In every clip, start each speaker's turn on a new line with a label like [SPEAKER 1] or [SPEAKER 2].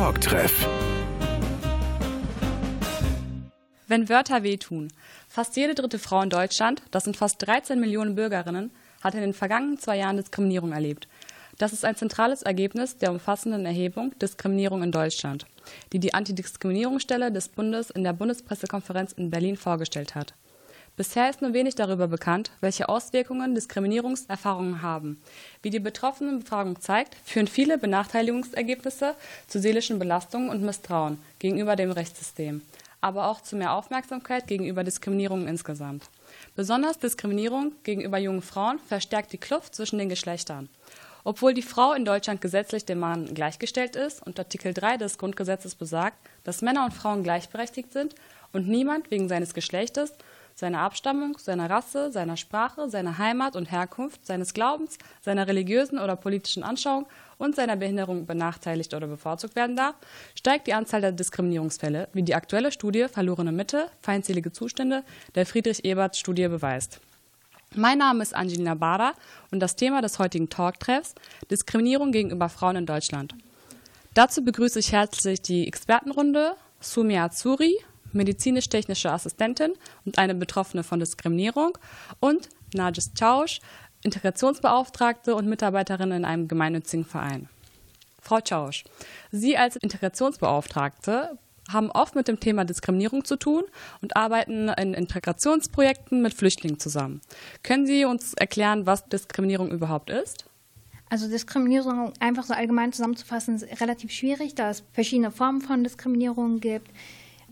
[SPEAKER 1] Talktreff.
[SPEAKER 2] Wenn Wörter wehtun. Fast jede dritte Frau in Deutschland, das sind fast 13 Millionen Bürgerinnen, hat in den vergangenen zwei Jahren Diskriminierung erlebt. Das ist ein zentrales Ergebnis der umfassenden Erhebung Diskriminierung in Deutschland, die die Antidiskriminierungsstelle des Bundes in der Bundespressekonferenz in Berlin vorgestellt hat. Bisher ist nur wenig darüber bekannt, welche Auswirkungen Diskriminierungserfahrungen haben. Wie die Betroffenenbefragung zeigt, führen viele Benachteiligungsergebnisse zu seelischen Belastungen und Misstrauen gegenüber dem Rechtssystem, aber auch zu mehr Aufmerksamkeit gegenüber Diskriminierung insgesamt. Besonders Diskriminierung gegenüber jungen Frauen verstärkt die Kluft zwischen den Geschlechtern. Obwohl die Frau in Deutschland gesetzlich dem Mann gleichgestellt ist und Artikel 3 des Grundgesetzes besagt, dass Männer und Frauen gleichberechtigt sind und niemand wegen seines Geschlechtes seiner Abstammung, seiner Rasse, seiner Sprache, seiner Heimat und Herkunft, seines Glaubens, seiner religiösen oder politischen Anschauung und seiner Behinderung benachteiligt oder bevorzugt werden darf, steigt die Anzahl der Diskriminierungsfälle, wie die aktuelle Studie Verlorene Mitte, feindselige Zustände der Friedrich-Ebert-Studie beweist. Mein Name ist Angelina Bader und das Thema des heutigen Talktreffs Diskriminierung gegenüber Frauen in Deutschland. Dazu begrüße ich herzlich die Expertenrunde Sumia Azuri, medizinisch-technische Assistentin und eine Betroffene von Diskriminierung und Najis Tausch, Integrationsbeauftragte und Mitarbeiterin in einem gemeinnützigen Verein. Frau Tausch, Sie als Integrationsbeauftragte haben oft mit dem Thema Diskriminierung zu tun und arbeiten in Integrationsprojekten mit Flüchtlingen zusammen. Können Sie uns erklären, was Diskriminierung überhaupt ist?
[SPEAKER 3] Also Diskriminierung einfach so allgemein zusammenzufassen ist relativ schwierig, da es verschiedene Formen von Diskriminierung gibt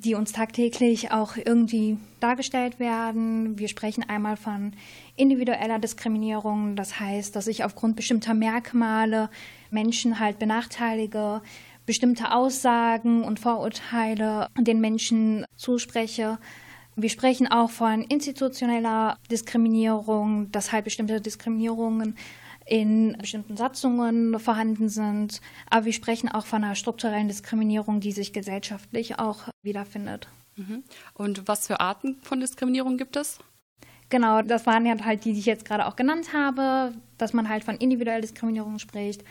[SPEAKER 3] die uns tagtäglich auch irgendwie dargestellt werden. Wir sprechen einmal von individueller Diskriminierung, das heißt, dass ich aufgrund bestimmter Merkmale Menschen halt benachteilige, bestimmte Aussagen und Vorurteile den Menschen zuspreche. Wir sprechen auch von institutioneller Diskriminierung, dass halt bestimmte Diskriminierungen in bestimmten Satzungen vorhanden sind. Aber wir sprechen auch von einer strukturellen Diskriminierung, die sich gesellschaftlich auch wiederfindet.
[SPEAKER 2] Mhm. Und was für Arten von Diskriminierung gibt es?
[SPEAKER 3] Genau, das waren ja halt die, die ich jetzt gerade auch genannt habe, dass man halt von individueller Diskriminierung spricht,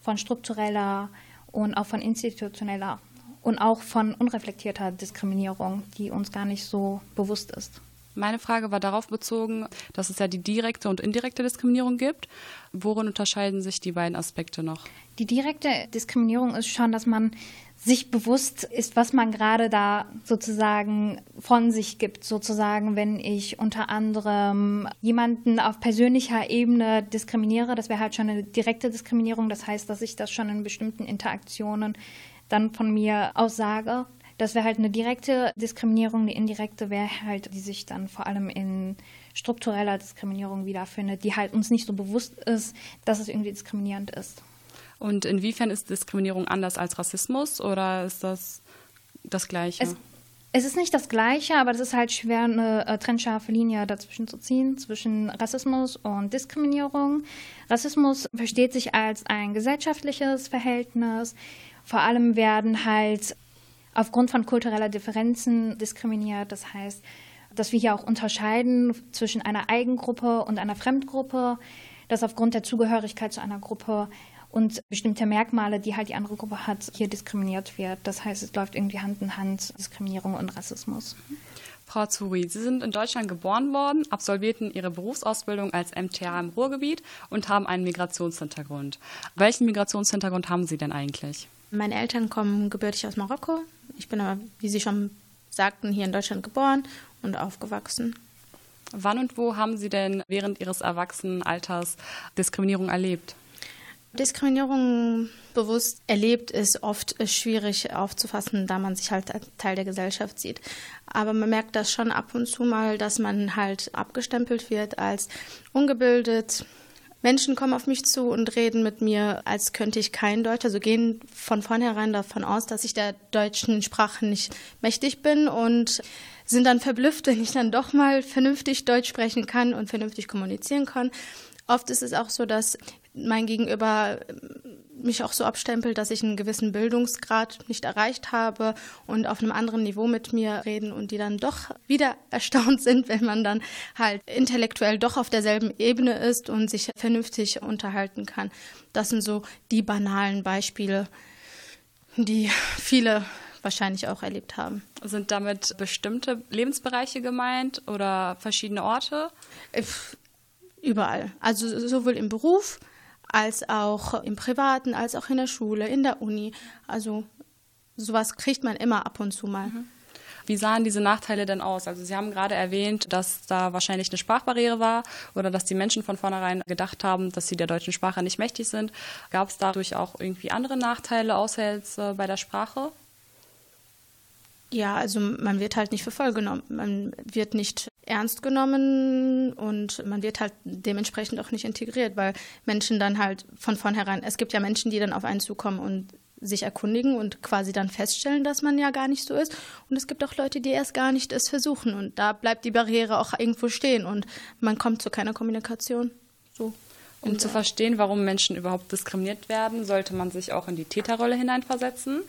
[SPEAKER 3] von struktureller und auch von institutioneller und auch von unreflektierter Diskriminierung, die uns gar nicht so bewusst ist.
[SPEAKER 2] Meine Frage war darauf bezogen, dass es ja die direkte und indirekte Diskriminierung gibt. Worin unterscheiden sich die beiden Aspekte noch?
[SPEAKER 3] Die direkte Diskriminierung ist schon, dass man sich bewusst ist, was man gerade da sozusagen von sich gibt. Sozusagen, wenn ich unter anderem jemanden auf persönlicher Ebene diskriminiere, das wäre halt schon eine direkte Diskriminierung. Das heißt, dass ich das schon in bestimmten Interaktionen dann von mir aussage. Das wäre halt eine direkte Diskriminierung. Die indirekte wäre halt, die sich dann vor allem in struktureller Diskriminierung wiederfindet, die halt uns nicht so bewusst ist, dass es irgendwie diskriminierend ist.
[SPEAKER 2] Und inwiefern ist Diskriminierung anders als Rassismus oder ist das das Gleiche?
[SPEAKER 3] Es, es ist nicht das Gleiche, aber es ist halt schwer, eine äh, trennscharfe Linie dazwischen zu ziehen, zwischen Rassismus und Diskriminierung. Rassismus versteht sich als ein gesellschaftliches Verhältnis. Vor allem werden halt aufgrund von kultureller Differenzen diskriminiert. Das heißt, dass wir hier auch unterscheiden zwischen einer Eigengruppe und einer Fremdgruppe, dass aufgrund der Zugehörigkeit zu einer Gruppe und bestimmte Merkmale, die halt die andere Gruppe hat, hier diskriminiert wird. Das heißt, es läuft irgendwie Hand in Hand Diskriminierung und Rassismus.
[SPEAKER 2] Frau Zuri, Sie sind in Deutschland geboren worden, absolvierten Ihre Berufsausbildung als MTA im Ruhrgebiet und haben einen Migrationshintergrund. Welchen Migrationshintergrund haben Sie denn eigentlich?
[SPEAKER 4] Meine Eltern kommen gebürtig aus Marokko. Ich bin aber, wie Sie schon sagten, hier in Deutschland geboren und aufgewachsen.
[SPEAKER 2] Wann und wo haben Sie denn während Ihres Erwachsenenalters Diskriminierung erlebt?
[SPEAKER 4] Diskriminierung bewusst erlebt ist oft schwierig aufzufassen, da man sich halt als Teil der Gesellschaft sieht. Aber man merkt das schon ab und zu mal, dass man halt abgestempelt wird als ungebildet, Menschen kommen auf mich zu und reden mit mir, als könnte ich kein Deutsch, also gehen von vornherein davon aus, dass ich der deutschen Sprache nicht mächtig bin und sind dann verblüfft, wenn ich dann doch mal vernünftig Deutsch sprechen kann und vernünftig kommunizieren kann. Oft ist es auch so, dass mein Gegenüber mich auch so abstempelt, dass ich einen gewissen Bildungsgrad nicht erreicht habe und auf einem anderen Niveau mit mir reden und die dann doch wieder erstaunt sind, wenn man dann halt intellektuell doch auf derselben Ebene ist und sich vernünftig unterhalten kann. Das sind so die banalen Beispiele. die viele wahrscheinlich auch erlebt haben.
[SPEAKER 2] Sind damit bestimmte Lebensbereiche gemeint oder verschiedene Orte?
[SPEAKER 4] Überall. Also sowohl im Beruf als auch im Privaten, als auch in der Schule, in der Uni. Also sowas kriegt man immer ab und zu mal. Mhm.
[SPEAKER 2] Wie sahen diese Nachteile denn aus? Also Sie haben gerade erwähnt, dass da wahrscheinlich eine Sprachbarriere war oder dass die Menschen von vornherein gedacht haben, dass sie der deutschen Sprache nicht mächtig sind. Gab es dadurch auch irgendwie andere Nachteile außer jetzt äh, bei der Sprache?
[SPEAKER 4] Ja, also man wird halt nicht für voll genommen. Man wird nicht ernst genommen und man wird halt dementsprechend auch nicht integriert, weil Menschen dann halt von vornherein, es gibt ja Menschen, die dann auf einen zukommen und sich erkundigen und quasi dann feststellen, dass man ja gar nicht so ist. Und es gibt auch Leute, die erst gar nicht es versuchen. Und da bleibt die Barriere auch irgendwo stehen und man kommt zu keiner Kommunikation. So.
[SPEAKER 2] Um zu verstehen, warum Menschen überhaupt diskriminiert werden, sollte man sich auch in die Täterrolle hineinversetzen.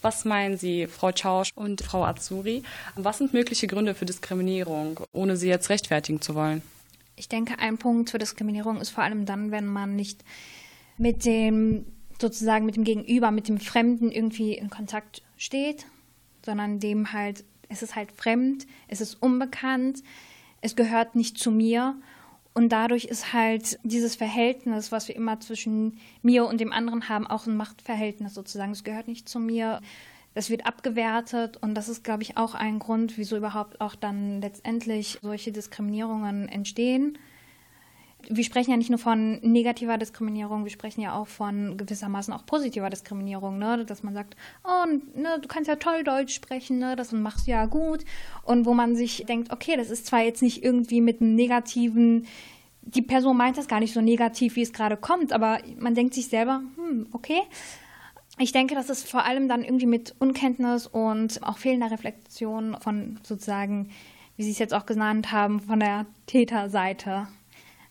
[SPEAKER 2] Was meinen Sie, Frau Tschausch und Frau Azuri? Was sind mögliche Gründe für Diskriminierung, ohne sie jetzt rechtfertigen zu wollen?
[SPEAKER 3] Ich denke, ein Punkt für Diskriminierung ist vor allem dann, wenn man nicht mit dem sozusagen mit dem Gegenüber, mit dem Fremden irgendwie in Kontakt steht, sondern dem halt, es ist halt fremd, es ist unbekannt, es gehört nicht zu mir und dadurch ist halt dieses Verhältnis, was wir immer zwischen mir und dem anderen haben, auch ein Machtverhältnis sozusagen. Es gehört nicht zu mir. Das wird abgewertet und das ist, glaube ich, auch ein Grund, wieso überhaupt auch dann letztendlich solche Diskriminierungen entstehen wir sprechen ja nicht nur von negativer Diskriminierung, wir sprechen ja auch von gewissermaßen auch positiver Diskriminierung, ne? dass man sagt, oh, ne, du kannst ja toll Deutsch sprechen, ne? das machst du ja gut. Und wo man sich denkt, okay, das ist zwar jetzt nicht irgendwie mit einem negativen, die Person meint das gar nicht so negativ, wie es gerade kommt, aber man denkt sich selber, hm, okay. Ich denke, das ist vor allem dann irgendwie mit Unkenntnis und auch fehlender Reflexion von sozusagen, wie Sie es jetzt auch genannt haben, von der Täterseite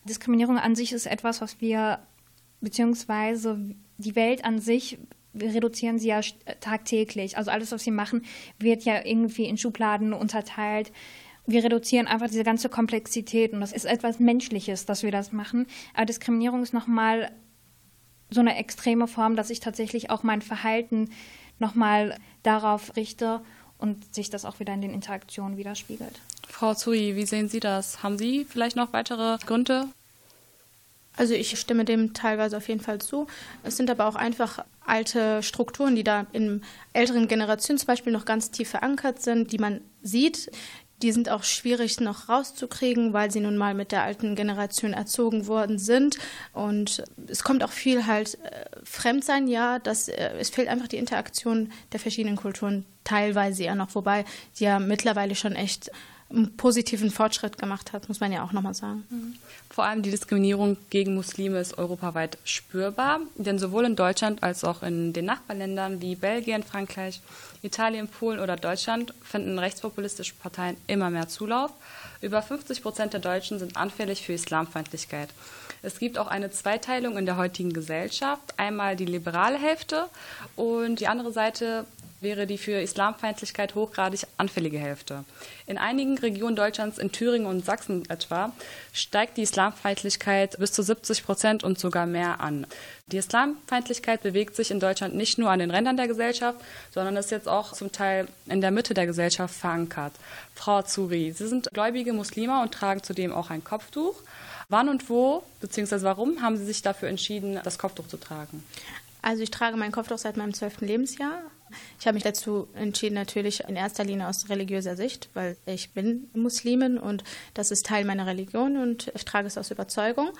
[SPEAKER 3] Diskriminierung an sich ist etwas, was wir, beziehungsweise die Welt an sich, wir reduzieren sie ja tagtäglich. Also alles, was wir machen, wird ja irgendwie in Schubladen unterteilt. Wir reduzieren einfach diese ganze Komplexität und das ist etwas Menschliches, dass wir das machen. Aber Diskriminierung ist nochmal so eine extreme Form, dass ich tatsächlich auch mein Verhalten nochmal darauf richte und sich das auch wieder in den Interaktionen widerspiegelt.
[SPEAKER 2] Frau Zui, wie sehen Sie das? Haben Sie vielleicht noch weitere Gründe?
[SPEAKER 4] Also ich stimme dem teilweise auf jeden Fall zu. Es sind aber auch einfach alte Strukturen, die da in älteren Generationen zum Beispiel noch ganz tief verankert sind, die man sieht. Die sind auch schwierig noch rauszukriegen, weil sie nun mal mit der alten Generation erzogen worden sind. Und es kommt auch viel halt äh, Fremdsein, ja, das, äh, es fehlt einfach die Interaktion der verschiedenen Kulturen teilweise ja noch, wobei die ja mittlerweile schon echt einen positiven Fortschritt gemacht hat, muss man ja auch nochmal sagen. Mhm.
[SPEAKER 2] Vor allem die Diskriminierung gegen Muslime ist europaweit spürbar, denn sowohl in Deutschland als auch in den Nachbarländern wie Belgien, Frankreich, Italien, Polen oder Deutschland finden rechtspopulistische Parteien immer mehr Zulauf. Über 50 Prozent der Deutschen sind anfällig für Islamfeindlichkeit. Es gibt auch eine Zweiteilung in der heutigen Gesellschaft. Einmal die liberale Hälfte und die andere Seite wäre die für Islamfeindlichkeit hochgradig anfällige Hälfte. In einigen Regionen Deutschlands, in Thüringen und Sachsen etwa, steigt die Islamfeindlichkeit bis zu 70 Prozent und sogar mehr an. Die Islamfeindlichkeit bewegt sich in Deutschland nicht nur an den Rändern der Gesellschaft, sondern ist jetzt auch zum Teil in der Mitte der Gesellschaft verankert. Frau Zuri, Sie sind gläubige Muslime und tragen zudem auch ein Kopftuch. Wann und wo, beziehungsweise warum, haben Sie sich dafür entschieden, das Kopftuch zu tragen?
[SPEAKER 4] Also ich trage mein Kopftuch seit meinem zwölften Lebensjahr. Ich habe mich dazu entschieden, natürlich in erster Linie aus religiöser Sicht, weil ich bin Muslimin und das ist Teil meiner Religion und ich trage es aus Überzeugung.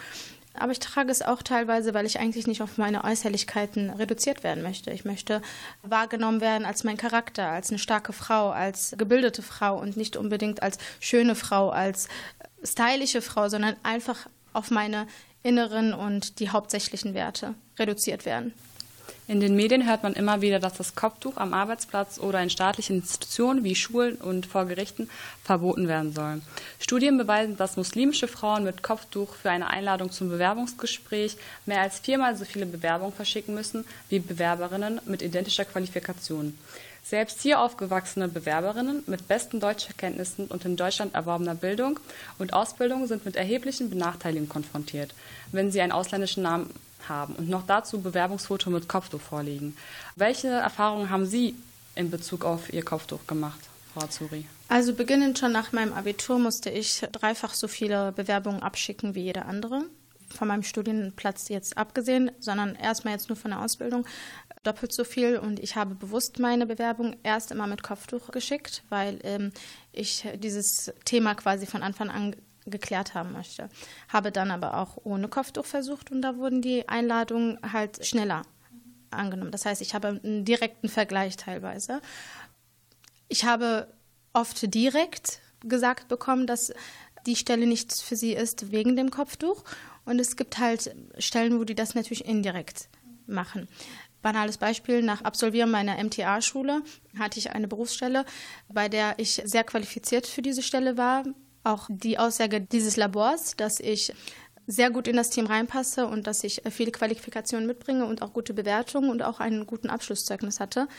[SPEAKER 4] Aber ich trage es auch teilweise, weil ich eigentlich nicht auf meine Äußerlichkeiten reduziert werden möchte. Ich möchte wahrgenommen werden als mein Charakter, als eine starke Frau, als gebildete Frau und nicht unbedingt als schöne Frau, als stylische Frau, sondern einfach auf meine inneren und die hauptsächlichen Werte reduziert werden.
[SPEAKER 2] In den Medien hört man immer wieder, dass das Kopftuch am Arbeitsplatz oder in staatlichen Institutionen wie Schulen und vor Gerichten verboten werden soll. Studien beweisen, dass muslimische Frauen mit Kopftuch für eine Einladung zum Bewerbungsgespräch mehr als viermal so viele Bewerbungen verschicken müssen wie Bewerberinnen mit identischer Qualifikation. Selbst hier aufgewachsene Bewerberinnen mit besten Deutschkenntnissen und in Deutschland erworbener Bildung und Ausbildung sind mit erheblichen Benachteiligungen konfrontiert, wenn sie einen ausländischen Namen haben und noch dazu Bewerbungsfoto mit Kopftuch vorliegen. Welche Erfahrungen haben Sie in Bezug auf Ihr Kopftuch gemacht, Frau Azuri?
[SPEAKER 4] Also beginnend schon nach meinem Abitur musste ich dreifach so viele Bewerbungen abschicken wie jeder andere. Von meinem Studienplatz jetzt abgesehen, sondern erstmal jetzt nur von der Ausbildung doppelt so viel. Und ich habe bewusst meine Bewerbung erst immer mit Kopftuch geschickt, weil ähm, ich dieses Thema quasi von Anfang an geklärt haben möchte. Habe dann aber auch ohne Kopftuch versucht und da wurden die Einladungen halt schneller angenommen. Das heißt, ich habe einen direkten Vergleich teilweise. Ich habe oft direkt gesagt bekommen, dass die Stelle nichts für sie ist wegen dem Kopftuch. Und es gibt halt Stellen, wo die das natürlich indirekt machen. Banales Beispiel, nach Absolvieren meiner MTA-Schule hatte ich eine Berufsstelle, bei der ich sehr qualifiziert für diese Stelle war. Auch die Aussage dieses Labors, dass ich sehr gut in das Team reinpasse und dass ich viele Qualifikationen mitbringe und auch gute Bewertungen und auch einen guten Abschlusszeugnis hatte.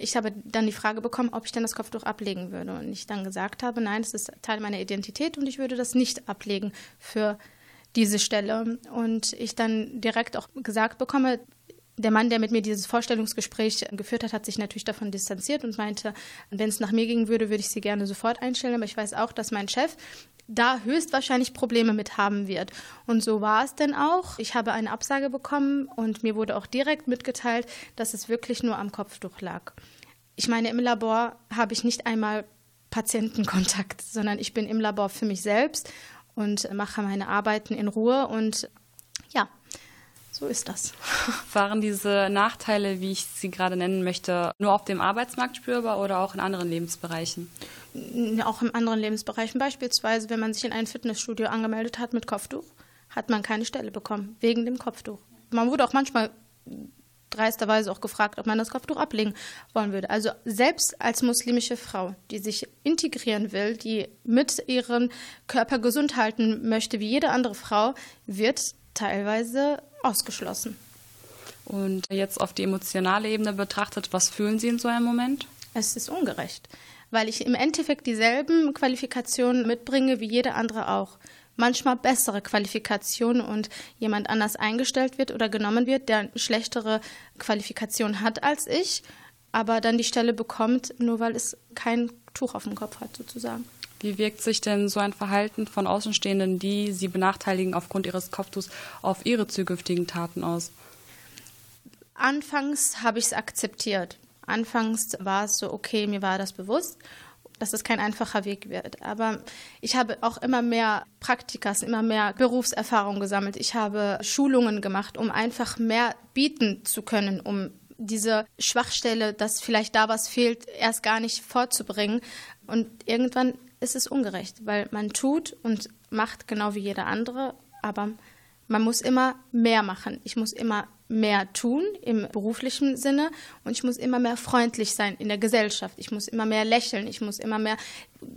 [SPEAKER 4] Ich habe dann die Frage bekommen, ob ich denn das Kopftuch ablegen würde. Und ich dann gesagt habe, nein, das ist Teil meiner Identität und ich würde das nicht ablegen für diese Stelle. Und ich dann direkt auch gesagt bekomme, der Mann, der mit mir dieses Vorstellungsgespräch geführt hat, hat sich natürlich davon distanziert und meinte, wenn es nach mir gehen würde, würde ich sie gerne sofort einstellen. Aber ich weiß auch, dass mein Chef da höchstwahrscheinlich Probleme mit haben wird. Und so war es denn auch. Ich habe eine Absage bekommen und mir wurde auch direkt mitgeteilt, dass es wirklich nur am Kopftuch lag. Ich meine, im Labor habe ich nicht einmal Patientenkontakt, sondern ich bin im Labor für mich selbst und mache meine Arbeiten in Ruhe und ja, so ist das.
[SPEAKER 2] Waren diese Nachteile, wie ich sie gerade nennen möchte, nur auf dem Arbeitsmarkt spürbar oder auch in anderen Lebensbereichen?
[SPEAKER 4] Auch in anderen Lebensbereichen. Beispielsweise, wenn man sich in ein Fitnessstudio angemeldet hat mit Kopftuch, hat man keine Stelle bekommen, wegen dem Kopftuch. Man wurde auch manchmal dreisterweise auch gefragt, ob man das Kopftuch ablegen wollen würde. Also selbst als muslimische Frau, die sich integrieren will, die mit ihrem Körper gesund halten möchte, wie jede andere Frau, wird teilweise ausgeschlossen.
[SPEAKER 2] Und jetzt auf die emotionale Ebene betrachtet, was fühlen Sie in so einem Moment?
[SPEAKER 4] Es ist ungerecht, weil ich im Endeffekt dieselben Qualifikationen mitbringe wie jeder andere auch. Manchmal bessere Qualifikationen und jemand anders eingestellt wird oder genommen wird, der schlechtere Qualifikation hat als ich, aber dann die Stelle bekommt, nur weil es kein Tuch auf dem Kopf hat, sozusagen.
[SPEAKER 2] Wie wirkt sich denn so ein Verhalten von Außenstehenden, die sie benachteiligen aufgrund ihres Kopftuchs, auf ihre zukünftigen Taten aus?
[SPEAKER 4] Anfangs habe ich es akzeptiert. Anfangs war es so, okay, mir war das bewusst, dass es kein einfacher Weg wird. Aber ich habe auch immer mehr Praktikas, immer mehr Berufserfahrung gesammelt. Ich habe Schulungen gemacht, um einfach mehr bieten zu können, um diese Schwachstelle, dass vielleicht da was fehlt, erst gar nicht vorzubringen. Und irgendwann ist es ungerecht, weil man tut und macht genau wie jeder andere, aber man muss immer mehr machen. Ich muss immer mehr tun im beruflichen Sinne und ich muss immer mehr freundlich sein in der Gesellschaft. Ich muss immer mehr lächeln, ich muss immer mehr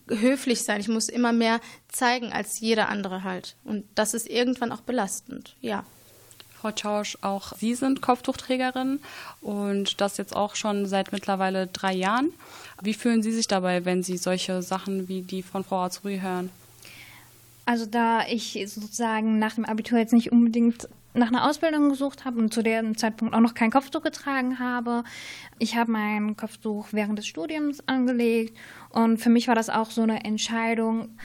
[SPEAKER 4] höflich sein, ich muss immer mehr zeigen als jeder andere halt. Und das ist irgendwann auch belastend, ja.
[SPEAKER 2] Frau Tschausch, auch Sie sind Kopftuchträgerin und das jetzt auch schon seit mittlerweile drei Jahren. Wie fühlen Sie sich dabei, wenn Sie solche Sachen wie die von Frau Azuri hören?
[SPEAKER 3] Also da ich sozusagen nach dem Abitur jetzt nicht unbedingt nach einer Ausbildung gesucht habe und zu dem Zeitpunkt auch noch kein Kopftuch getragen habe. Ich habe mein Kopftuch während des Studiums angelegt und für mich war das auch so eine Entscheidung.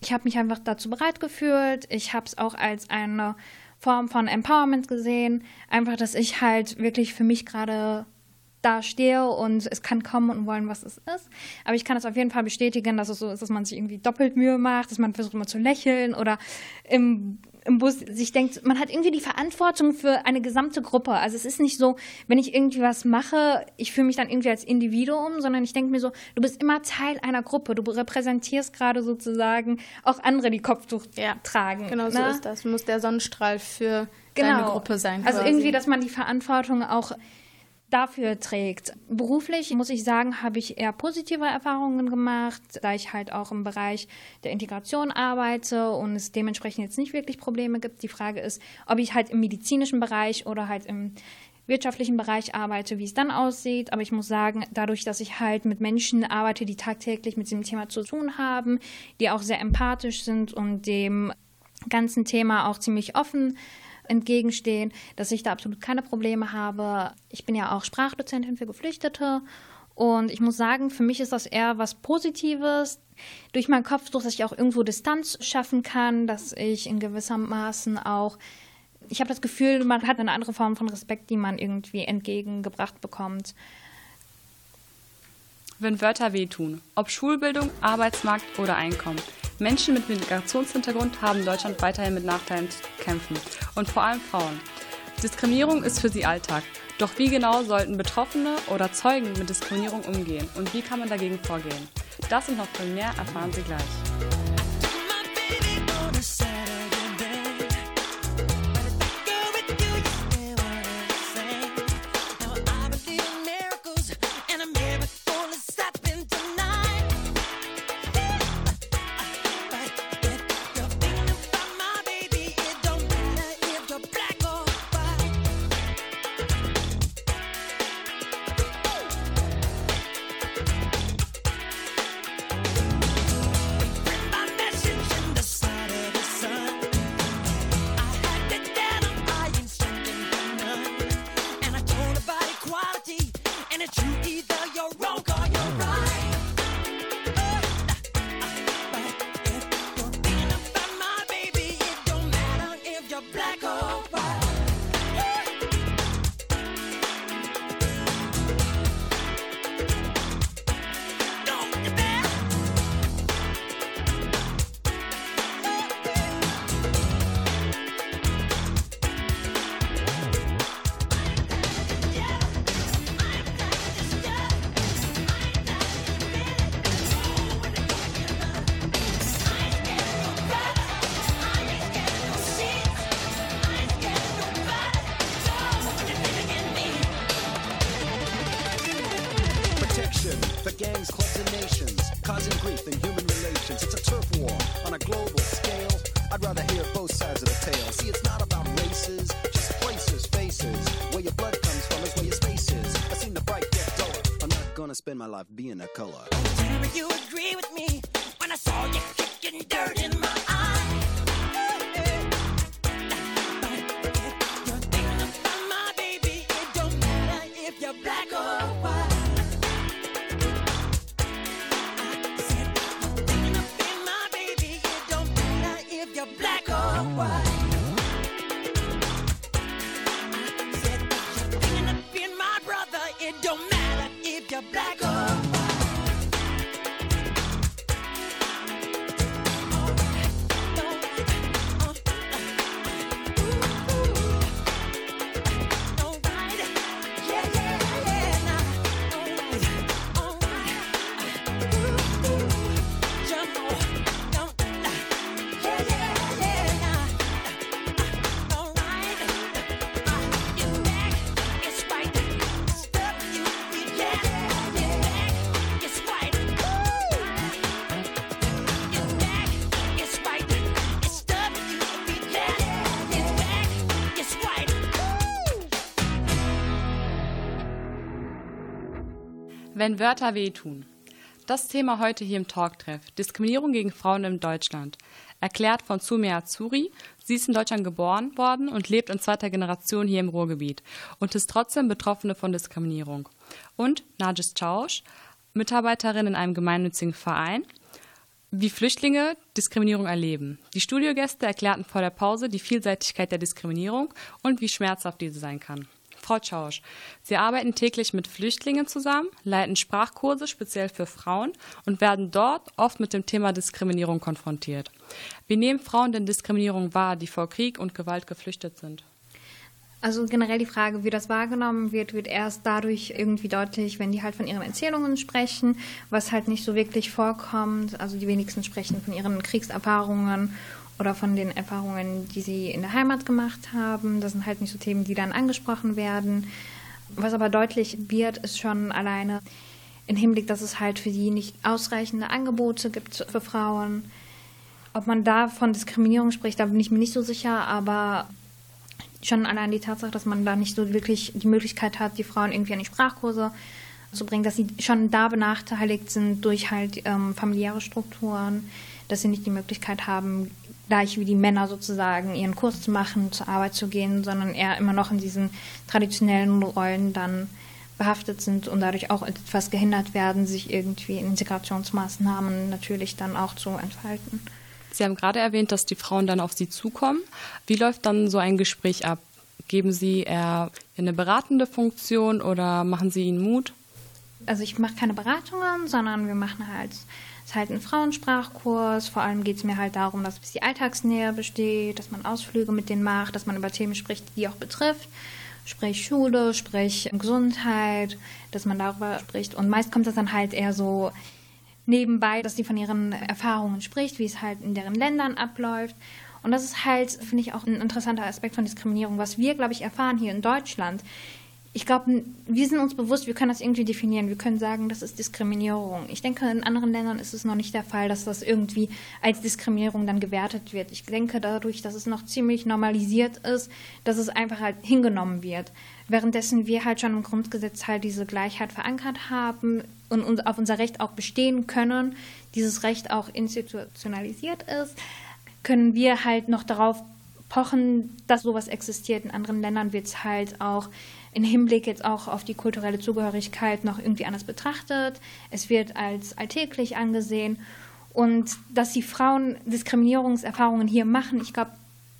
[SPEAKER 3] Ich habe mich einfach dazu bereit gefühlt. Ich habe es auch als eine Form von Empowerment gesehen. Einfach, dass ich halt wirklich für mich gerade da stehe und es kann kommen und wollen, was es ist. Aber ich kann es auf jeden Fall bestätigen, dass es so ist, dass man sich irgendwie doppelt Mühe macht, dass man versucht immer zu lächeln oder im im Bus sich denkt, man hat irgendwie die Verantwortung für eine gesamte Gruppe. Also es ist nicht so, wenn ich irgendwie was mache, ich fühle mich dann irgendwie als Individuum, sondern ich denke mir so, du bist immer Teil einer Gruppe. Du repräsentierst gerade sozusagen auch andere, die Kopftuch ja, tragen.
[SPEAKER 4] Genau ne? so ist das. Du musst der Sonnenstrahl für genau. deine Gruppe sein.
[SPEAKER 3] Also quasi. Also irgendwie, dass man die Verantwortung auch dafür trägt. Beruflich muss ich sagen, habe ich eher positive Erfahrungen gemacht, da ich halt auch im Bereich der Integration arbeite und es dementsprechend jetzt nicht wirklich Probleme gibt. Die Frage ist, ob ich halt im medizinischen Bereich oder halt im wirtschaftlichen Bereich arbeite, wie es dann aussieht. Aber ich muss sagen, dadurch, dass ich halt mit Menschen arbeite, die tagtäglich mit diesem Thema zu tun haben, die auch sehr empathisch sind und dem ganzen Thema auch ziemlich offen entgegenstehen, dass ich da absolut keine Probleme habe. Ich bin ja auch Sprachdozentin für Geflüchtete und ich muss sagen, für mich ist das eher was Positives. Durch meinen Kopf, dass ich auch irgendwo Distanz schaffen kann, dass ich in gewissermaßen auch, ich habe das Gefühl, man hat eine andere Form von Respekt, die man irgendwie entgegengebracht bekommt.
[SPEAKER 5] Wenn Wörter wehtun, ob Schulbildung, Arbeitsmarkt oder Einkommen. Menschen mit Migrationshintergrund haben in Deutschland weiterhin mit Nachteilen zu kämpfen und vor allem Frauen. Diskriminierung ist für sie Alltag. Doch wie genau sollten Betroffene oder Zeugen mit Diskriminierung umgehen und wie kann man dagegen vorgehen? Das und noch viel mehr erfahren Sie gleich. Wenn Wörter wehtun. Das Thema heute hier im Talktreff. Diskriminierung gegen Frauen in Deutschland. Erklärt von Sumia Azuri. Sie ist in Deutschland geboren worden und lebt in zweiter Generation hier im Ruhrgebiet und ist trotzdem Betroffene von Diskriminierung. Und Najis Chausch, Mitarbeiterin in einem gemeinnützigen Verein, wie Flüchtlinge Diskriminierung erleben. Die Studiogäste erklärten vor der Pause die Vielseitigkeit der Diskriminierung und wie schmerzhaft diese sein kann. Frau Tschausch. Sie arbeiten täglich mit Flüchtlingen zusammen, leiten Sprachkurse speziell für Frauen und werden dort oft mit dem Thema Diskriminierung konfrontiert. Wie nehmen Frauen denn Diskriminierung wahr, die vor Krieg und Gewalt geflüchtet sind?
[SPEAKER 3] Also generell die Frage, wie das wahrgenommen wird, wird erst dadurch irgendwie deutlich, wenn die halt von ihren Erzählungen sprechen, was halt nicht so wirklich vorkommt. Also die wenigsten sprechen von ihren Kriegserfahrungen oder von den Erfahrungen, die sie in der Heimat gemacht haben. Das sind halt nicht so Themen, die dann angesprochen werden. Was aber deutlich wird, ist schon alleine im Hinblick, dass es halt für die nicht ausreichende Angebote gibt für Frauen. Ob man da von Diskriminierung spricht, da bin ich mir nicht so sicher, aber schon allein die Tatsache, dass man da nicht so wirklich die Möglichkeit hat, die Frauen irgendwie an die Sprachkurse zu bringen, dass sie schon da benachteiligt sind durch halt ähm, familiäre Strukturen, dass sie nicht die Möglichkeit haben, gleich wie die Männer sozusagen ihren Kurs zu machen, zur Arbeit zu gehen, sondern eher immer noch in diesen traditionellen Rollen dann behaftet sind und dadurch auch etwas gehindert werden, sich irgendwie in Integrationsmaßnahmen natürlich dann auch zu entfalten.
[SPEAKER 2] Sie haben gerade erwähnt, dass die Frauen dann auf Sie zukommen. Wie läuft dann so ein Gespräch ab? Geben Sie eher eine beratende Funktion oder machen Sie ihnen Mut?
[SPEAKER 3] Also ich mache keine Beratungen, sondern wir machen halt, ist halt ein Frauensprachkurs. Vor allem geht es mir halt darum, dass die Alltagsnähe besteht, dass man Ausflüge mit denen macht, dass man über Themen spricht, die auch betrifft. Sprich Schule, sprich Gesundheit, dass man darüber spricht. Und meist kommt das dann halt eher so nebenbei, dass sie von ihren Erfahrungen spricht, wie es halt in deren Ländern abläuft. Und das ist halt, finde ich, auch ein interessanter Aspekt von Diskriminierung, was wir, glaube ich, erfahren hier in Deutschland. Ich glaube, wir sind uns bewusst, wir können das irgendwie definieren. Wir können sagen, das ist Diskriminierung. Ich denke, in anderen Ländern ist es noch nicht der Fall, dass das irgendwie als Diskriminierung dann gewertet wird. Ich denke dadurch, dass es noch ziemlich normalisiert ist, dass es einfach halt hingenommen wird. Währenddessen wir halt schon im Grundgesetz halt diese Gleichheit verankert haben und auf unser Recht auch bestehen können, dieses Recht auch institutionalisiert ist, können wir halt noch darauf pochen, dass sowas existiert. In anderen Ländern wird es halt auch im Hinblick jetzt auch auf die kulturelle Zugehörigkeit noch irgendwie anders betrachtet. Es wird als alltäglich angesehen. Und dass die Frauen Diskriminierungserfahrungen hier machen, ich glaube,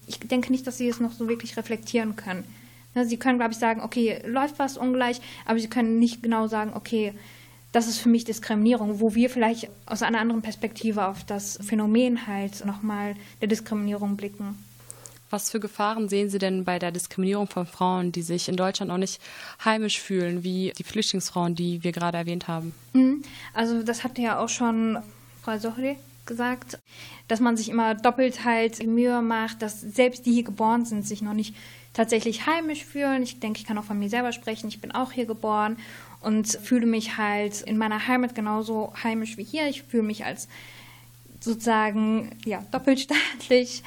[SPEAKER 3] ich denke nicht, dass sie es noch so wirklich reflektieren können. Ne, sie können, glaube ich, sagen, okay, läuft was ungleich, aber sie können nicht genau sagen, okay, das ist für mich Diskriminierung, wo wir vielleicht aus einer anderen Perspektive auf das Phänomen halt nochmal der Diskriminierung blicken.
[SPEAKER 2] Was für Gefahren sehen Sie denn bei der Diskriminierung von Frauen, die sich in Deutschland auch nicht heimisch fühlen, wie die Flüchtlingsfrauen, die wir gerade erwähnt haben?
[SPEAKER 3] Mhm. Also das hatte ja auch schon Frau Sohre gesagt, dass man sich immer doppelt halt Mühe macht, dass selbst die hier geboren sind, sich noch nicht tatsächlich heimisch fühlen. Ich denke, ich kann auch von mir selber sprechen. Ich bin auch hier geboren und fühle mich halt in meiner Heimat genauso heimisch wie hier. Ich fühle mich als sozusagen ja, doppelstaatlich.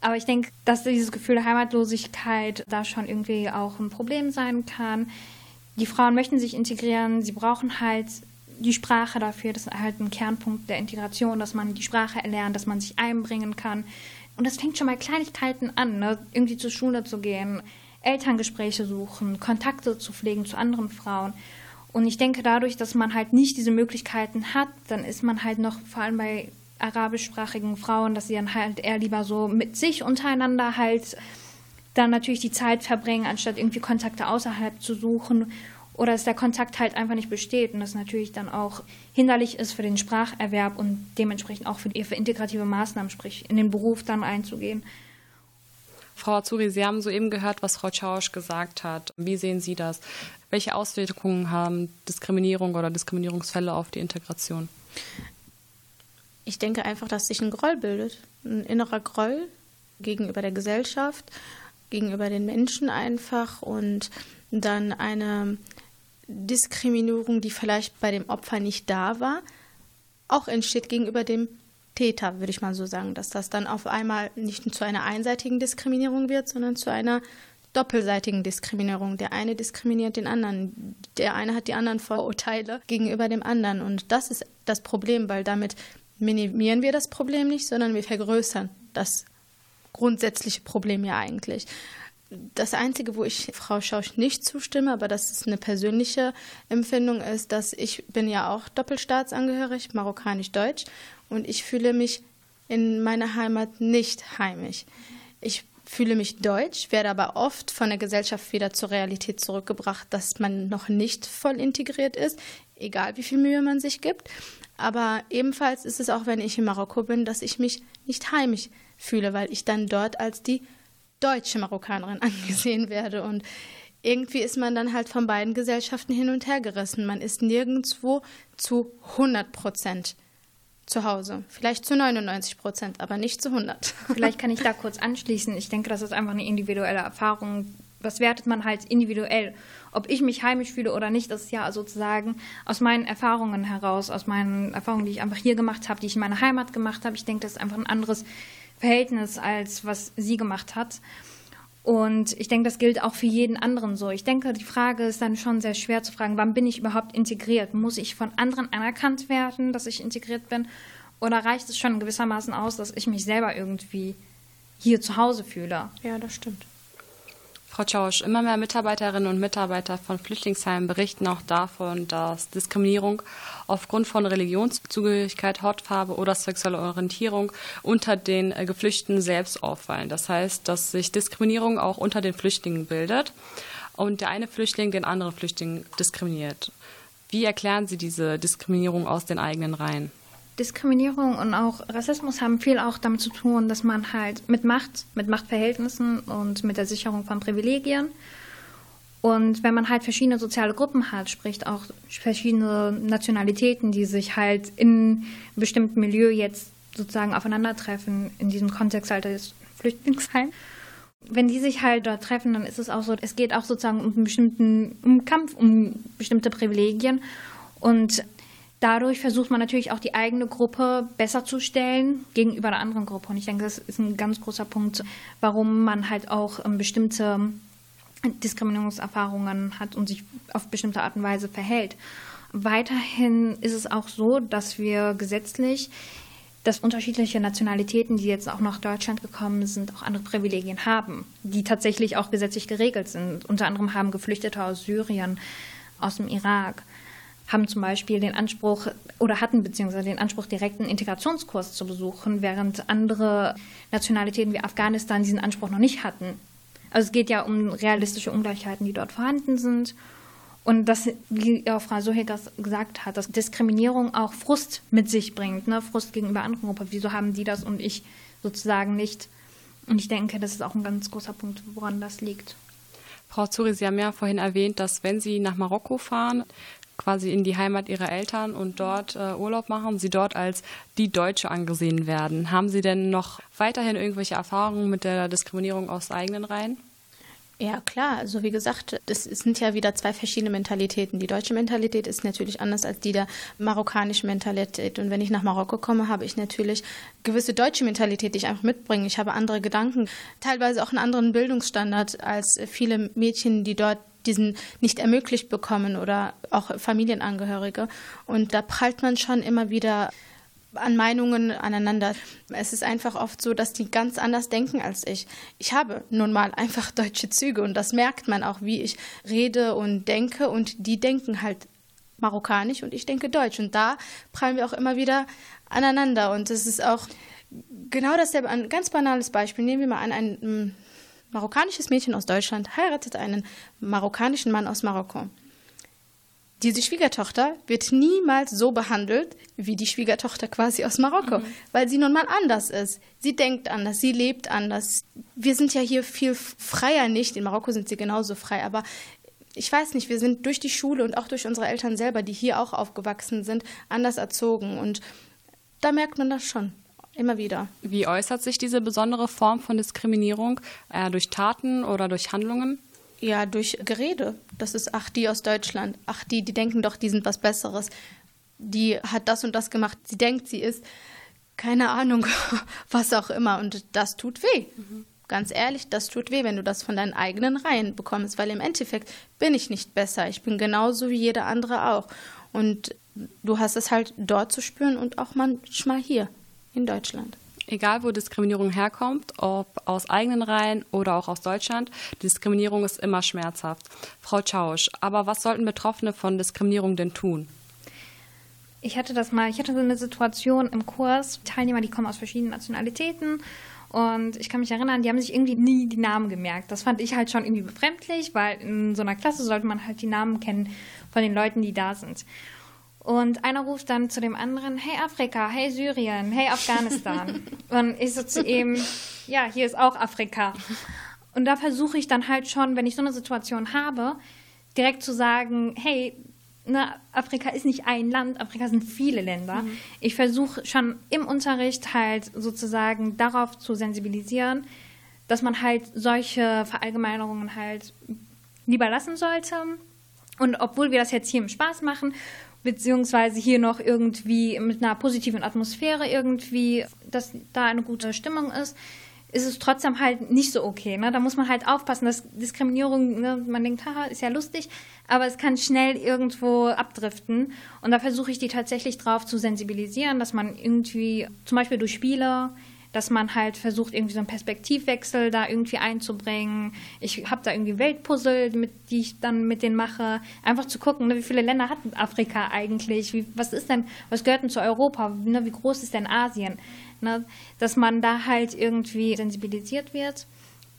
[SPEAKER 3] Aber ich denke, dass dieses Gefühl der Heimatlosigkeit da schon irgendwie auch ein Problem sein kann. Die Frauen möchten sich integrieren, sie brauchen halt die Sprache dafür. Das ist halt ein Kernpunkt der Integration, dass man die Sprache erlernt, dass man sich einbringen kann. Und das fängt schon bei Kleinigkeiten an, ne? irgendwie zur Schule zu gehen, Elterngespräche suchen, Kontakte zu pflegen zu anderen Frauen. Und ich denke, dadurch, dass man halt nicht diese Möglichkeiten hat, dann ist man halt noch vor allem bei arabischsprachigen Frauen, dass sie dann halt eher lieber so mit sich untereinander halt dann natürlich die Zeit verbringen, anstatt irgendwie Kontakte außerhalb zu suchen oder dass der Kontakt halt einfach nicht besteht und das natürlich dann auch hinderlich ist für den Spracherwerb und dementsprechend auch für, für integrative Maßnahmen, sprich in den Beruf dann einzugehen.
[SPEAKER 2] Frau Azuri, Sie haben soeben gehört, was Frau Tschausch gesagt hat. Wie sehen Sie das? Welche Auswirkungen haben Diskriminierung oder Diskriminierungsfälle auf die Integration?
[SPEAKER 4] Ich denke einfach, dass sich ein Groll bildet, ein innerer Groll gegenüber der Gesellschaft, gegenüber den Menschen einfach und dann eine Diskriminierung, die vielleicht bei dem Opfer nicht da war, auch entsteht gegenüber dem Täter, würde ich mal so sagen, dass das dann auf einmal nicht zu einer einseitigen Diskriminierung wird, sondern zu einer doppelseitigen Diskriminierung. Der eine diskriminiert den anderen, der eine hat die anderen Vorurteile gegenüber dem anderen. Und das ist das Problem, weil damit minimieren wir das Problem nicht, sondern wir vergrößern das grundsätzliche Problem ja eigentlich. Das Einzige, wo ich Frau Schausch nicht zustimme, aber das ist eine persönliche Empfindung, ist, dass ich bin ja auch doppelstaatsangehörig, marokkanisch-deutsch, und ich fühle mich in meiner Heimat nicht heimisch. Ich fühle mich deutsch, werde aber oft von der Gesellschaft wieder zur Realität zurückgebracht, dass man noch nicht voll integriert ist, egal wie viel Mühe man sich gibt. Aber ebenfalls ist es auch, wenn ich in Marokko bin, dass ich mich nicht heimisch fühle, weil ich dann dort als die deutsche Marokkanerin angesehen werde. Und irgendwie ist man dann halt von beiden Gesellschaften hin und her gerissen. Man ist nirgendwo zu 100 Prozent zu Hause. Vielleicht zu 99 Prozent, aber nicht zu 100.
[SPEAKER 3] Vielleicht kann ich da kurz anschließen. Ich denke, das ist einfach eine individuelle Erfahrung. Was wertet man halt individuell? Ob ich mich heimisch fühle oder nicht, das ist ja sozusagen aus meinen Erfahrungen heraus, aus meinen Erfahrungen, die ich einfach hier gemacht habe, die ich in meiner Heimat gemacht habe. Ich denke, das ist einfach ein anderes Verhältnis, als was sie gemacht hat. Und ich denke, das gilt auch für jeden anderen so. Ich denke, die Frage ist dann schon sehr schwer zu fragen, wann bin ich überhaupt integriert? Muss ich von anderen anerkannt werden, dass ich integriert bin? Oder reicht es schon gewissermaßen aus, dass ich mich selber irgendwie hier zu Hause fühle?
[SPEAKER 4] Ja, das stimmt.
[SPEAKER 2] Tschausch, immer mehr Mitarbeiterinnen und Mitarbeiter von Flüchtlingsheimen berichten auch davon, dass Diskriminierung aufgrund von Religionszugehörigkeit, Hautfarbe oder sexueller Orientierung unter den äh, Geflüchteten selbst auffallen. Das heißt, dass sich Diskriminierung auch unter den Flüchtlingen bildet und der eine Flüchtling den anderen Flüchtling diskriminiert. Wie erklären Sie diese Diskriminierung aus den eigenen Reihen?
[SPEAKER 3] Diskriminierung und auch Rassismus haben viel auch damit zu tun, dass man halt mit Macht, mit Machtverhältnissen und mit der Sicherung von Privilegien. Und wenn man halt verschiedene soziale Gruppen hat, sprich auch verschiedene Nationalitäten, die sich halt in bestimmten Milieu jetzt sozusagen aufeinandertreffen, in diesem Kontext halt des Flüchtlingsheims, wenn die sich halt dort treffen, dann ist es auch so, es geht auch sozusagen um einen bestimmten um Kampf um bestimmte Privilegien. Und Dadurch versucht man natürlich auch die eigene Gruppe besser zu stellen gegenüber der anderen Gruppe. Und ich denke, das ist ein ganz großer Punkt, warum man halt auch ähm, bestimmte Diskriminierungserfahrungen hat und sich auf bestimmte Art und Weise verhält. Weiterhin ist es auch so, dass wir gesetzlich, dass unterschiedliche Nationalitäten, die jetzt auch nach Deutschland gekommen sind, auch andere Privilegien haben, die tatsächlich auch gesetzlich geregelt sind. Unter anderem haben Geflüchtete aus Syrien, aus dem Irak, haben zum Beispiel den Anspruch oder hatten beziehungsweise den Anspruch, direkten Integrationskurs zu besuchen, während andere Nationalitäten wie Afghanistan diesen Anspruch noch nicht hatten. Also es geht ja um realistische Ungleichheiten, die dort vorhanden sind. Und das, wie auch Frau Sohegers gesagt hat, dass Diskriminierung auch Frust mit sich bringt, ne? Frust gegenüber anderen Gruppen. Wieso haben die das und ich sozusagen nicht? Und ich denke, das ist auch ein ganz großer Punkt, woran das liegt.
[SPEAKER 2] Frau Zuri, Sie haben ja vorhin erwähnt, dass wenn Sie nach Marokko fahren, quasi in die Heimat ihrer Eltern und dort äh, Urlaub machen, sie dort als die Deutsche angesehen werden. Haben Sie denn noch weiterhin irgendwelche Erfahrungen mit der Diskriminierung aus eigenen Reihen?
[SPEAKER 4] Ja, klar. Also wie gesagt, es sind ja wieder zwei verschiedene Mentalitäten. Die deutsche Mentalität ist natürlich anders als die der marokkanischen Mentalität. Und wenn ich nach Marokko komme, habe ich natürlich gewisse deutsche Mentalität, die ich einfach mitbringe. Ich habe andere Gedanken, teilweise auch einen anderen Bildungsstandard als viele Mädchen, die dort diesen nicht ermöglicht bekommen oder auch Familienangehörige. Und da prallt man schon immer wieder an Meinungen aneinander. Es ist einfach oft so, dass die ganz anders denken als ich. Ich habe nun mal einfach deutsche Züge und das merkt man auch, wie ich rede und denke und die denken halt marokkanisch und ich denke deutsch und da prallen wir auch immer wieder aneinander und es ist auch genau dasselbe, ein ganz banales Beispiel. Nehmen wir mal an, ein marokkanisches Mädchen aus Deutschland heiratet einen marokkanischen Mann aus Marokko. Diese Schwiegertochter wird niemals so behandelt wie die Schwiegertochter quasi aus Marokko, mhm. weil sie nun mal anders ist. Sie denkt anders, sie lebt anders. Wir sind ja hier viel freier nicht. In Marokko sind sie genauso frei, aber ich weiß nicht, wir sind durch die Schule und auch durch unsere Eltern selber, die hier auch aufgewachsen sind, anders erzogen. Und da merkt man das schon. Immer wieder.
[SPEAKER 2] Wie äußert sich diese besondere Form von Diskriminierung? Äh, durch Taten oder durch Handlungen?
[SPEAKER 4] Ja, durch Gerede. Das ist, ach, die aus Deutschland. Ach, die, die denken doch, die sind was Besseres. Die hat das und das gemacht. Sie denkt, sie ist, keine Ahnung, was auch immer. Und das tut weh. Mhm. Ganz ehrlich, das tut weh, wenn du das von deinen eigenen Reihen bekommst, weil im Endeffekt bin ich nicht besser. Ich bin genauso wie jeder andere auch. Und du hast es halt dort zu spüren und auch manchmal hier in Deutschland.
[SPEAKER 2] Egal, wo Diskriminierung herkommt, ob aus eigenen Reihen oder auch aus Deutschland, Diskriminierung ist immer schmerzhaft. Frau Tschausch, aber was sollten Betroffene von Diskriminierung denn tun?
[SPEAKER 3] Ich hatte das mal, ich hatte so eine Situation im Kurs, Teilnehmer, die kommen aus verschiedenen Nationalitäten und ich kann mich erinnern, die haben sich irgendwie nie die Namen gemerkt. Das fand ich halt schon irgendwie befremdlich, weil in so einer Klasse sollte man halt die Namen kennen von den Leuten, die da sind. Und einer ruft dann zu dem anderen, hey Afrika, hey Syrien, hey Afghanistan. und ich so zu ihm, ja, hier ist auch Afrika. Und da versuche ich dann halt schon, wenn ich so eine Situation habe, direkt zu sagen, hey, ne, Afrika ist nicht ein Land, Afrika sind viele Länder. Mhm. Ich versuche schon im Unterricht halt sozusagen darauf zu sensibilisieren, dass man halt solche Verallgemeinerungen halt lieber lassen sollte. Und obwohl wir das jetzt hier im Spaß machen beziehungsweise hier noch irgendwie mit einer positiven Atmosphäre irgendwie, dass da eine gute Stimmung ist, ist es trotzdem halt nicht so okay. Ne? Da muss man halt aufpassen, dass Diskriminierung, ne, man denkt, haha, ist ja lustig, aber es kann schnell irgendwo abdriften. Und da versuche ich die tatsächlich drauf zu sensibilisieren, dass man irgendwie, zum Beispiel durch Spiele, dass man halt versucht, irgendwie so einen Perspektivwechsel da irgendwie einzubringen. Ich habe da irgendwie Weltpuzzle, mit, die ich dann mit denen mache. Einfach zu gucken, ne, wie viele Länder hat Afrika eigentlich? Wie, was ist denn, was gehört denn zu Europa? Ne, wie groß ist denn Asien? Ne, dass man da halt irgendwie sensibilisiert wird.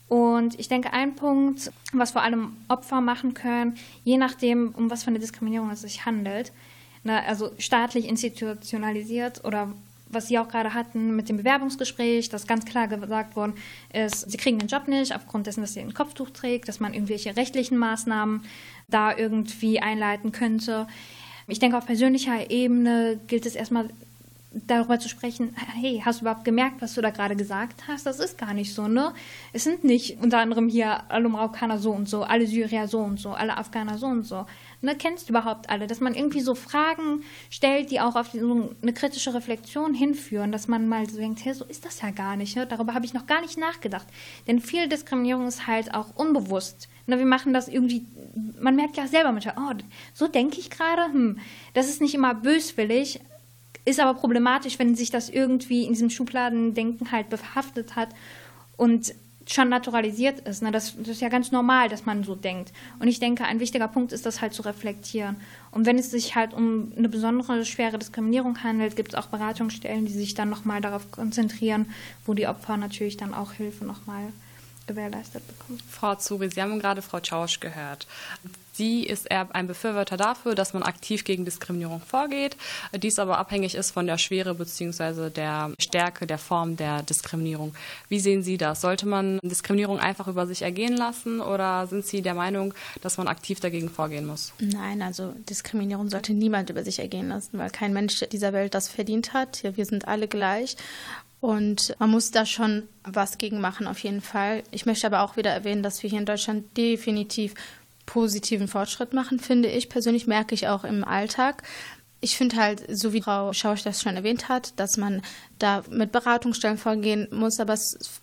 [SPEAKER 3] Und ich denke, ein Punkt, was vor allem Opfer machen können, je nachdem, um was für eine Diskriminierung es sich handelt, ne, also staatlich institutionalisiert oder was Sie auch gerade hatten mit dem Bewerbungsgespräch, dass ganz klar gesagt worden ist, Sie kriegen den Job nicht aufgrund dessen, dass Sie ein Kopftuch trägt, dass man irgendwelche rechtlichen Maßnahmen da irgendwie einleiten könnte. Ich denke, auf persönlicher Ebene gilt es erstmal darüber zu sprechen, hey, hast du überhaupt gemerkt, was du da gerade gesagt hast? Das ist gar nicht so, ne? Es sind nicht unter anderem hier alle Marokkaner so und so, alle Syrier so und so, alle Afghaner so und so. Ne, kennst du überhaupt alle? Dass man irgendwie so Fragen stellt, die auch auf so eine kritische Reflexion hinführen, dass man mal so denkt, hey, so ist das ja gar nicht. Ne? Darüber habe ich noch gar nicht nachgedacht. Denn viel Diskriminierung ist halt auch unbewusst. Ne, wir machen das irgendwie, man merkt ja selber manchmal, oh, so denke ich gerade. Hm. Das ist nicht immer böswillig, ist aber problematisch, wenn sich das irgendwie in diesem Schubladendenken halt behaftet hat und schon naturalisiert ist. Ne? Das, das, ist ja ganz normal, dass man so denkt. Und ich denke, ein wichtiger Punkt ist, das halt zu reflektieren. Und wenn es sich halt um eine besondere schwere Diskriminierung handelt, gibt es auch Beratungsstellen, die sich dann nochmal darauf konzentrieren, wo die Opfer natürlich dann auch Hilfe nochmal gewährleistet bekommen.
[SPEAKER 2] Frau Zuri, Sie haben gerade Frau Tschausch gehört. Sie ist eher ein Befürworter dafür, dass man aktiv gegen Diskriminierung vorgeht, dies aber abhängig ist von der Schwere bzw. der Stärke der Form der Diskriminierung. Wie sehen Sie das? Sollte man Diskriminierung einfach über sich ergehen lassen oder sind Sie der Meinung, dass man aktiv dagegen vorgehen muss?
[SPEAKER 4] Nein, also Diskriminierung sollte niemand über sich ergehen lassen, weil kein Mensch dieser Welt das verdient hat. Ja, wir sind alle gleich und man muss da schon was gegen machen, auf jeden Fall. Ich möchte aber auch wieder erwähnen, dass wir hier in Deutschland definitiv positiven Fortschritt machen, finde ich. Persönlich merke ich auch im Alltag. Ich finde halt, so wie Frau Schausch das schon erwähnt hat, dass man da mit Beratungsstellen vorgehen muss. Aber es,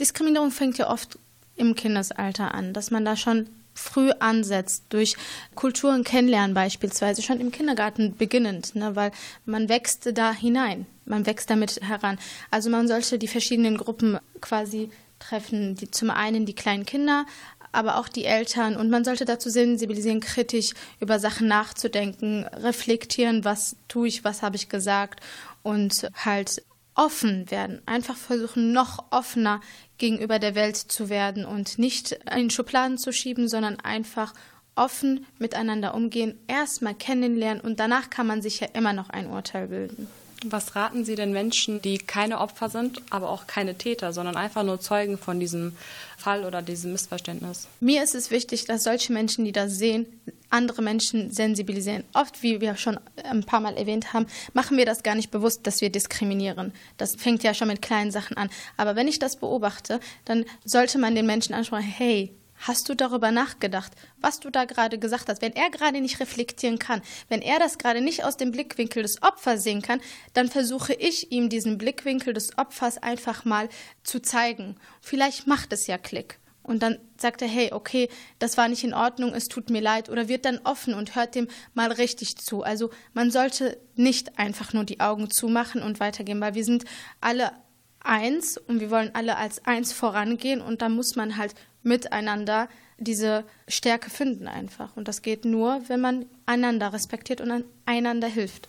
[SPEAKER 4] Diskriminierung fängt ja oft im Kindesalter an, dass man da schon früh ansetzt, durch Kulturen kennenlernen beispielsweise, schon im Kindergarten beginnend, ne, weil man wächst da hinein, man wächst damit heran. Also man sollte die verschiedenen Gruppen quasi treffen, die, zum einen die kleinen Kinder, aber auch die Eltern. Und man sollte dazu sensibilisieren, kritisch über Sachen nachzudenken, reflektieren, was tue ich, was habe ich gesagt und halt offen werden. Einfach versuchen, noch offener gegenüber der Welt zu werden und nicht in Schubladen zu schieben, sondern einfach offen miteinander umgehen, erstmal kennenlernen und danach kann man sich ja immer noch ein Urteil bilden.
[SPEAKER 2] Was raten Sie den Menschen, die keine Opfer sind, aber auch keine Täter, sondern einfach nur Zeugen von diesem Fall oder diesem Missverständnis?
[SPEAKER 4] Mir ist es wichtig, dass solche Menschen, die das sehen, andere Menschen sensibilisieren. Oft, wie wir schon ein paar Mal erwähnt haben, machen wir das gar nicht bewusst, dass wir diskriminieren. Das fängt ja schon mit kleinen Sachen an. Aber wenn ich das beobachte, dann sollte man den Menschen ansprechen, hey, Hast du darüber nachgedacht, was du da gerade gesagt hast? Wenn er gerade nicht reflektieren kann, wenn er das gerade nicht aus dem Blickwinkel des Opfers sehen kann, dann versuche ich ihm diesen Blickwinkel des Opfers einfach mal zu zeigen. Vielleicht macht es ja Klick. Und dann sagt er, hey, okay, das war nicht in Ordnung, es tut mir leid. Oder wird dann offen und hört dem mal richtig zu. Also man sollte nicht einfach nur die Augen zumachen und weitergehen, weil wir sind alle eins und wir wollen alle als eins vorangehen und da muss man halt miteinander diese Stärke finden einfach. Und das geht nur, wenn man einander respektiert und einander hilft.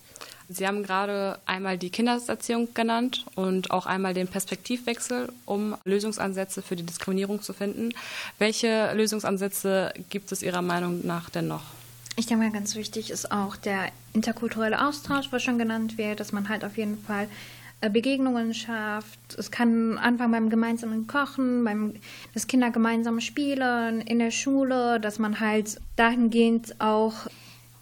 [SPEAKER 2] Sie haben gerade einmal die Kindeserziehung genannt und auch einmal den Perspektivwechsel, um Lösungsansätze für die Diskriminierung zu finden. Welche Lösungsansätze gibt es Ihrer Meinung nach denn noch?
[SPEAKER 3] Ich denke mal, ganz wichtig ist auch der interkulturelle Austausch, was schon genannt wird, dass man halt auf jeden Fall Begegnungen schafft. Es kann anfangen beim gemeinsamen Kochen, beim das Kinder gemeinsam spielen, in der Schule, dass man halt dahingehend auch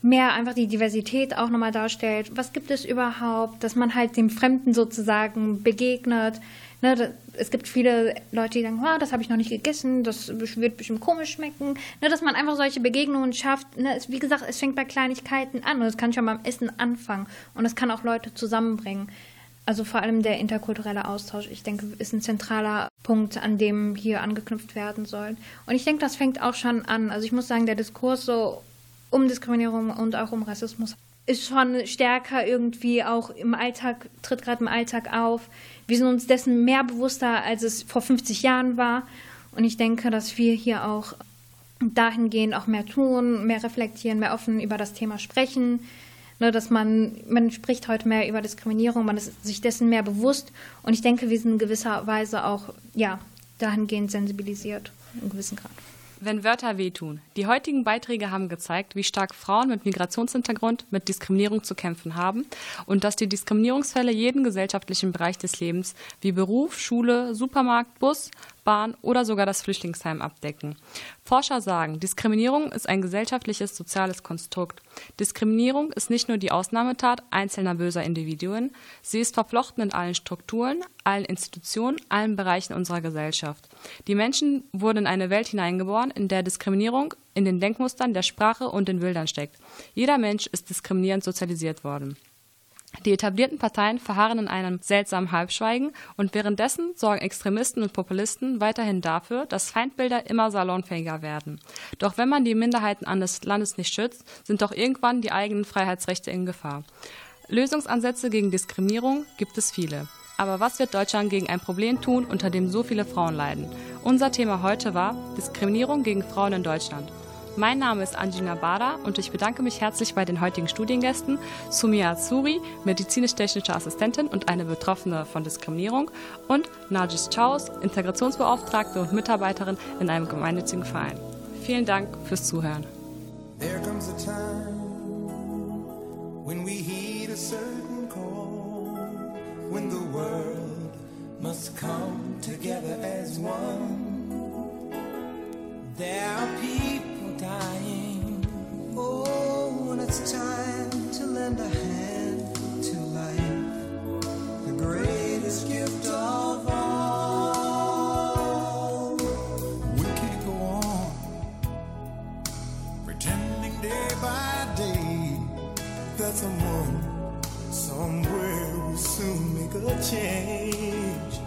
[SPEAKER 3] mehr einfach die Diversität auch nochmal darstellt. Was gibt es überhaupt, dass man halt dem Fremden sozusagen begegnet. Ne, es gibt viele Leute, die sagen, oh, das habe ich noch nicht gegessen, das wird bestimmt komisch schmecken. Ne, dass man einfach solche Begegnungen schafft. Ne, es, wie gesagt, es fängt bei Kleinigkeiten an und es kann schon beim Essen anfangen und es kann auch Leute zusammenbringen. Also vor allem der interkulturelle Austausch, ich denke, ist ein zentraler Punkt, an dem hier angeknüpft werden soll. Und ich denke, das fängt auch schon an. Also ich muss sagen, der Diskurs so um Diskriminierung und auch um Rassismus ist schon stärker irgendwie auch im Alltag, tritt gerade im Alltag auf. Wir sind uns dessen mehr bewusster, als es vor 50 Jahren war. Und ich denke, dass wir hier auch dahingehend auch mehr tun, mehr reflektieren, mehr offen über das Thema sprechen. Ne, dass man, man spricht heute mehr über Diskriminierung, man ist sich dessen mehr bewusst. Und ich denke, wir sind in gewisser Weise auch ja, dahingehend sensibilisiert, in gewissem Grad.
[SPEAKER 2] Wenn Wörter wehtun. Die heutigen Beiträge haben gezeigt, wie stark Frauen mit Migrationshintergrund mit Diskriminierung zu kämpfen haben und dass die Diskriminierungsfälle jeden gesellschaftlichen Bereich des Lebens wie Beruf, Schule, Supermarkt, Bus, Bahn oder sogar das Flüchtlingsheim abdecken. Forscher sagen, Diskriminierung ist ein gesellschaftliches soziales Konstrukt. Diskriminierung ist nicht nur die Ausnahmetat einzelner böser Individuen, sie ist verflochten in allen Strukturen, allen Institutionen, allen Bereichen unserer Gesellschaft. Die Menschen wurden in eine Welt hineingeboren, in der Diskriminierung in den Denkmustern der Sprache und den Bildern steckt. Jeder Mensch ist diskriminierend sozialisiert worden. Die etablierten Parteien verharren in einem seltsamen Halbschweigen und währenddessen sorgen Extremisten und Populisten weiterhin dafür, dass Feindbilder immer salonfähiger werden. Doch wenn man die Minderheiten eines Landes nicht schützt, sind doch irgendwann die eigenen Freiheitsrechte in Gefahr. Lösungsansätze gegen Diskriminierung gibt es viele. Aber was wird Deutschland gegen ein Problem tun, unter dem so viele Frauen leiden? Unser Thema heute war Diskriminierung gegen Frauen in Deutschland. Mein Name ist Anjina Bada und ich bedanke mich herzlich bei den heutigen Studiengästen Sumia Azuri, medizinisch-technische Assistentin und eine Betroffene von Diskriminierung und Najis Chaus, Integrationsbeauftragte und Mitarbeiterin in einem gemeinnützigen Verein. Vielen Dank fürs Zuhören. There comes a time when we heed a certain call, when the world must come together as one. There are people dying. Oh, when it's time to lend a hand to life, the greatest gift of all. We can't go on pretending day by day that someone somewhere will soon make a change.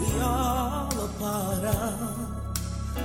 [SPEAKER 2] We all a part of